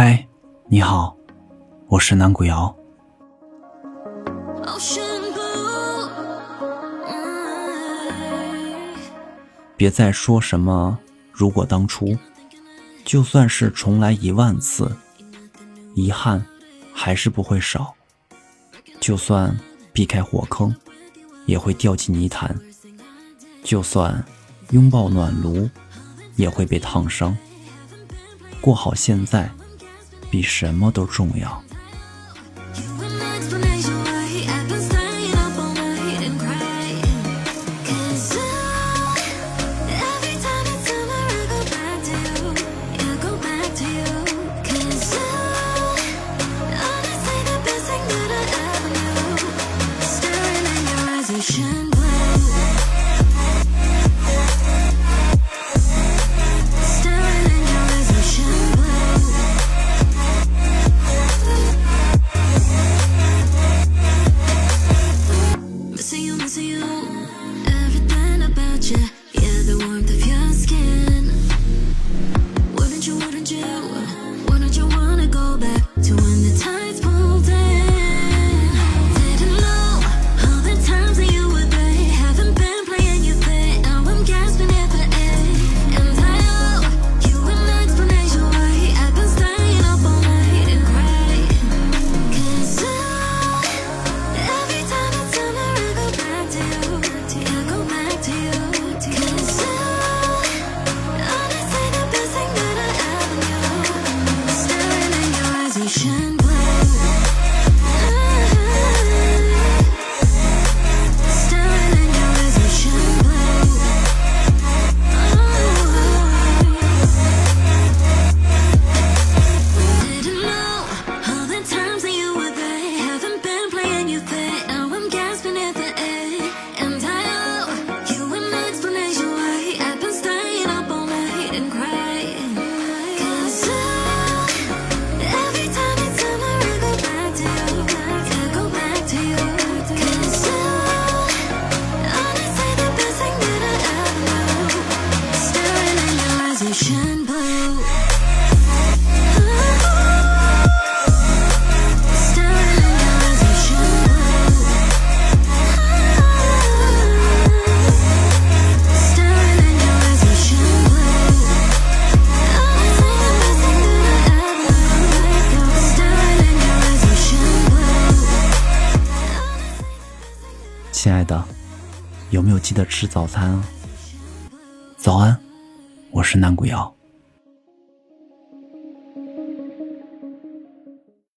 嗨，你好，我是南古瑶。别再说什么如果当初，就算是重来一万次，遗憾还是不会少。就算避开火坑，也会掉进泥潭；就算拥抱暖炉，也会被烫伤。过好现在。比什么都重要。you. Everything about you, yeah, the warmth of your skin. Wouldn't you, wouldn't you, wouldn't you wanna go back to when the time? 亲爱的，有没有记得吃早餐啊？早安，我是南古瑶。